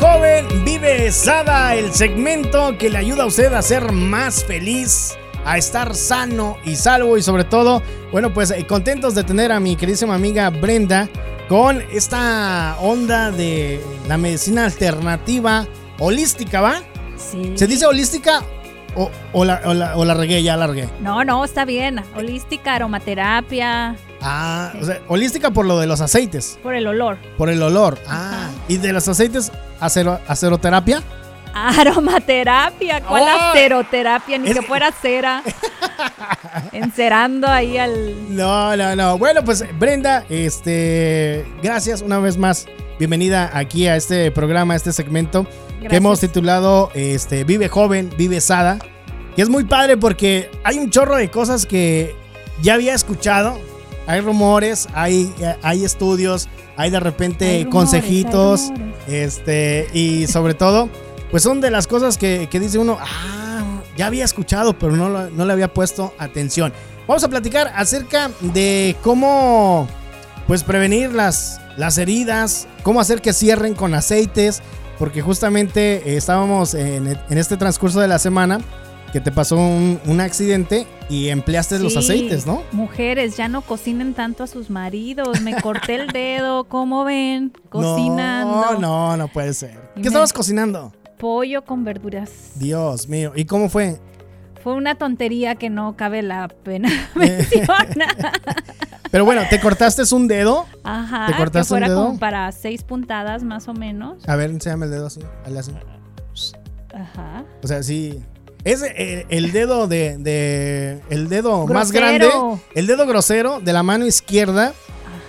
joven, vive Sada, el segmento que le ayuda a usted a ser más feliz, a estar sano y salvo y sobre todo, bueno, pues eh, contentos de tener a mi queridísima amiga Brenda con esta onda de la medicina alternativa holística, ¿va? Sí. ¿Se dice holística o, o la, o la- o la regué? Ya la regué. No, no, está bien. Holística, aromaterapia, Ah, o sea, holística por lo de los aceites, por el olor. por el olor. Ah, y de los aceites, acero, aceroterapia. Aromaterapia, ¿cuál ¡Oh! aceroterapia? Ni Es- que fuera cera. Encerando ahí al. No, no, no. Bueno, pues Brenda, este, gracias una vez más. Bienvenida aquí a este programa, a este segmento que Gracias. hemos titulado este, Vive joven, vive sada. Que es muy padre porque hay un chorro de cosas que ya había escuchado. Hay rumores, hay, hay estudios, hay de repente Hay rumores, consejitos. Este, y sobre todo, pues son de las cosas que, que dice uno, ah, ya había escuchado, pero no, lo- no le había puesto atención. Vamos a platicar acerca de cómo, pues, prevenir las, las heridas, cómo hacer que cierren con aceites, porque justamente eh, estábamos en, en este transcurso de la semana que te pasó un, un accidente y empleaste los aceites, ¿no? Mujeres, ya no cocinen tanto a sus maridos. Me corté el dedo, ¿cómo ven? Cocinando. No, no, no puede ser. Y ¿Qué estabas cocinando? Pollo con verduras. Dios mío. ¿Y cómo fue? Fue una tontería que no cabe la pena Eh. mencionar. Pero bueno, ¿te cortaste un dedo? Ajá. ¿Te cortaste que fuera un dedo? como para seis puntadas más o menos. A ver, enséñame el dedo así. hazle así. Ajá. O sea, sí. Es el, el dedo de, de- El dedo más grande. El dedo grosero de la mano izquierda.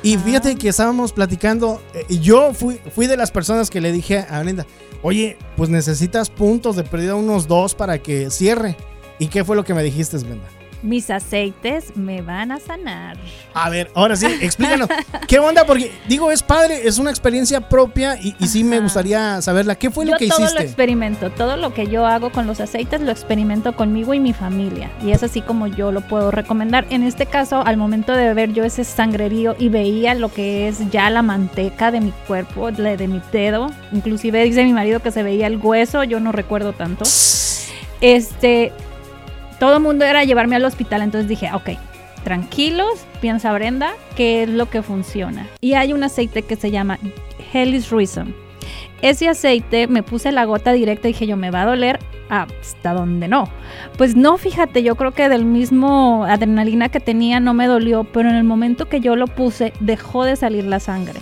Y fíjate que estábamos platicando. eh, y yo fui, fui de las personas que le dije a Brenda: Oye, pues necesitas puntos de pérdida, unos dos para que cierre. ¿Y qué fue lo que me dijiste, Brenda? Mis aceites me van a sanar. A ver, ahora sí, explícanos. ¿Qué onda? Porque digo, es padre, es una experiencia propia y, y sí me gustaría saberla. ¿Qué fue yo lo que todo lo hiciste? experimento, todo lo que yo hago con los aceites lo experimento conmigo y mi familia. Y es así como yo lo puedo recomendar. En este caso, al momento de ver yo ese sangrerío y veía lo que es ya la manteca de mi cuerpo, de, de mi dedo, inclusive dice mi marido que se veía el hueso, yo no recuerdo tanto. Este, todo el mundo era llevarme al hospital, entonces dije, ok, tranquilos, piensa Brenda, qué es lo que funciona. Y hay un aceite que se llama Hellis Reason. Ese aceite me puse la gota directa y dije yo me va a doler hasta donde no. Pues no, fíjate, yo creo que del mismo adrenalina que tenía no me dolió, pero en el momento que yo lo puse dejó de salir la sangre.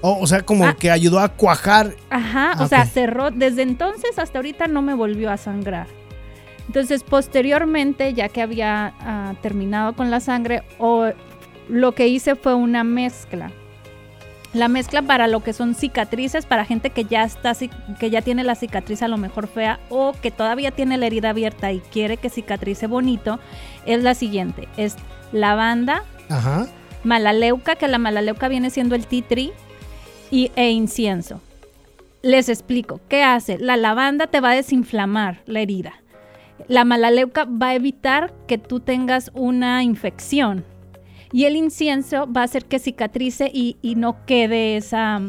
Oh, o sea, como Ah. que ayudó a cuajar. Ajá, o Ok. sea, cerró. Desde entonces hasta ahorita no me volvió a sangrar. Entonces, posteriormente, ya que había ah, terminado con la sangre, o, lo que hice fue una mezcla. La mezcla para lo que son cicatrices, para gente que ya está, que ya tiene la cicatriz a lo mejor fea o que todavía tiene la herida abierta y quiere que cicatrice bonito, es la siguiente: es lavanda, Ajá. malaleuca, que la malaleuca viene siendo el tree, y, e incienso. Les explico, ¿qué hace? La lavanda te va a desinflamar la herida. La malaleuca va a evitar que tú tengas una infección. Y el incienso va a hacer que cicatrice y, y no quede esa,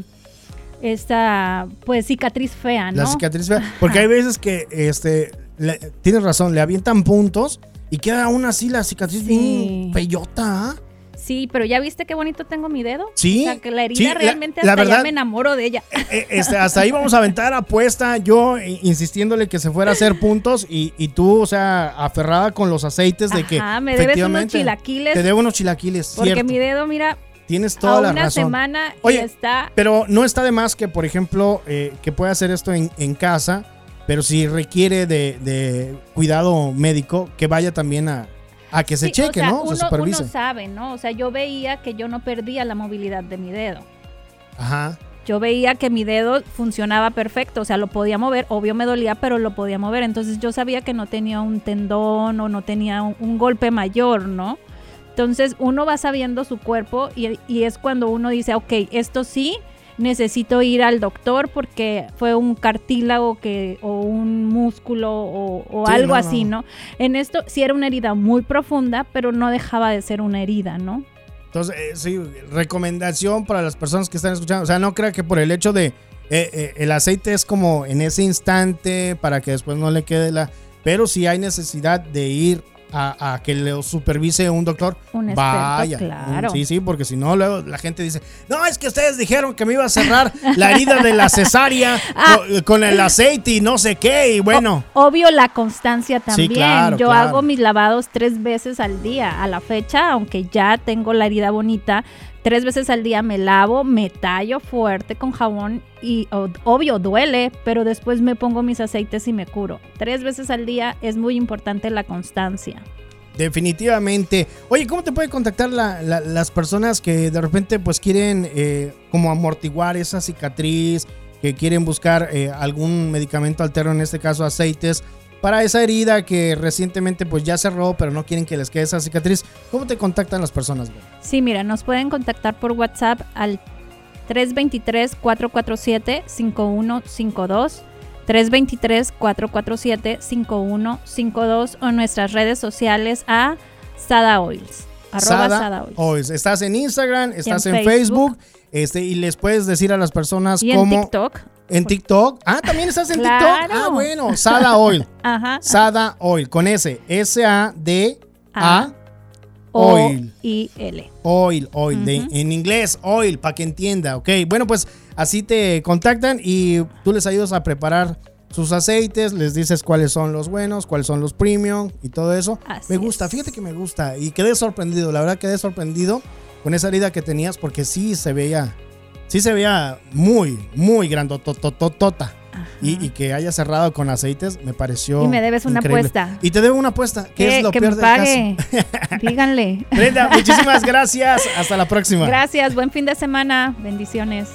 esa pues cicatriz fea, ¿no? La cicatriz fea. Porque hay veces que, este, le- tienes razón, le avientan puntos y queda aún así la cicatriz Sí. bien feyota. ¿ah? Sí, pero ya viste qué bonito tengo mi dedo. Sí, O sea, que la herida sí, realmente la hasta ya verdad- me enamoro de ella. Eh, este, hasta ahí vamos a aventar apuesta. Yo eh, insistiéndole que se fuera a hacer puntos y, y tú, o sea, aferrada con los aceites de que. Ajá, me debes unos chilaquiles. Te debo unos chilaquiles, Porque cierto. mi dedo, mira, Tienes toda a la una razón. semana Oye, y está. Pero no está de más que, por ejemplo, eh, que pueda hacer esto en, en casa, pero si requiere de, de cuidado médico, que vaya también a, a que se Sí, cheque, o sea, ¿no? Uno, se supervise. uno sabe, ¿no? O sea, yo veía que yo no perdía la movilidad de mi dedo. Ajá. Yo veía que mi dedo funcionaba perfecto, o sea, lo podía mover, obvio me dolía, pero lo podía mover. Entonces yo sabía que no tenía un tendón o no tenía un, un golpe mayor, ¿no? Entonces uno va sabiendo su cuerpo y, y es cuando uno dice, ok, esto sí, necesito ir al doctor porque fue un cartílago que, o un músculo o, o Sí, algo no, así, no. ¿no? En esto sí era una herida muy profunda, pero no dejaba de ser una herida, ¿no? Entonces, eh, sí, recomendación para las personas que están escuchando. O sea, no crea que por el hecho de eh, eh, el aceite es como en ese instante para que después no le quede la... Pero si hay necesidad de ir a, a que lo supervise un doctor, Un experto, vaya. claro. Sí, sí, porque si no, luego la gente dice, no, es que ustedes dijeron que me iba a cerrar la herida de la cesárea Ah. co- con el aceite y no sé qué, y bueno. Obvio la constancia también. claro, Yo claro. hago mis lavados tres veces al día. A la fecha, aunque ya tengo la herida bonita, tres veces al día me lavo, me tallo fuerte con jabón y obvio duele, pero después me pongo mis aceites y me curo. Tres veces al día es muy importante la constancia. Definitivamente. Oye, ¿cómo te pueden contactar la- la- las personas que de repente pues quieren eh, como amortiguar esa cicatriz, que quieren buscar eh, algún medicamento alterno, en este caso aceites, para esa herida que recientemente pues ya cerró, pero no quieren que les quede esa cicatriz? ¿Cómo te contactan las personas? Sí, mira, nos pueden contactar por WhatsApp al 323-447-5152. 323-447-5152 o nuestras redes sociales a Sada Oils. Arroba Sada Sada Oils. Oils. Estás en Instagram, estás en, en Facebook, Facebook. este, y les puedes decir a las personas Y en cómo... TikTok. En TikTok. Ah, también estás en Claro. TikTok. Ah, bueno. Sada Oil. Ajá. Sada Oil. Con S. S-A-D-A. A. Oil. O-I-L. Oil, oil, de- en inglés, oil, para que entienda, ok. Bueno, pues así te contactan y tú les ayudas a preparar sus aceites, les dices cuáles son los buenos, cuáles son los premium y todo eso. Así me gusta, es. fíjate que me gusta y quedé sorprendido, la verdad quedé sorprendido con esa herida que tenías porque sí se veía, sí se veía muy, muy grandotototota. Y, y que haya cerrado con aceites me pareció. Y me debes una increíble. apuesta. Y te debo una apuesta, que Que, es lo que peor me del caso. pague. Díganle. Brenda, muchísimas gracias. Hasta la próxima. Gracias. Buen fin de semana. Bendiciones.